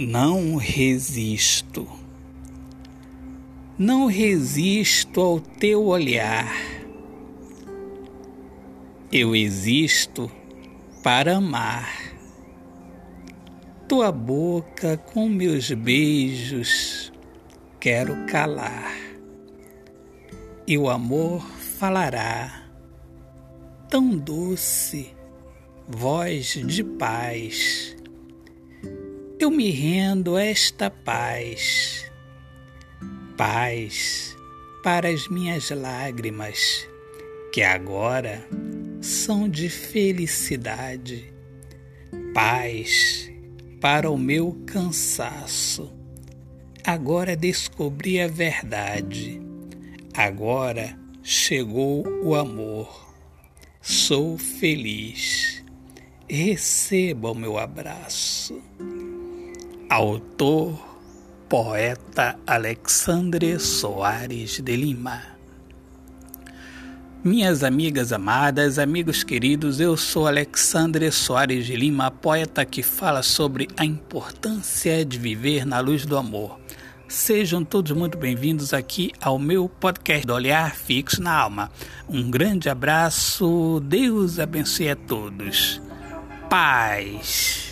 Não resisto. Não resisto ao teu olhar. Eu existo para amar. Tua boca com meus beijos quero calar. E o amor falará, tão doce, voz de paz eu me rendo a esta paz, paz para as minhas lágrimas, que agora são de felicidade, paz para o meu cansaço. Agora descobri a verdade, agora chegou o amor. Sou feliz. Receba o meu abraço. Autor, poeta Alexandre Soares de Lima. Minhas amigas amadas, amigos queridos, eu sou Alexandre Soares de Lima, poeta que fala sobre a importância de viver na luz do amor. Sejam todos muito bem-vindos aqui ao meu podcast do Olhar Fixo na Alma. Um grande abraço, Deus abençoe a todos. Paz.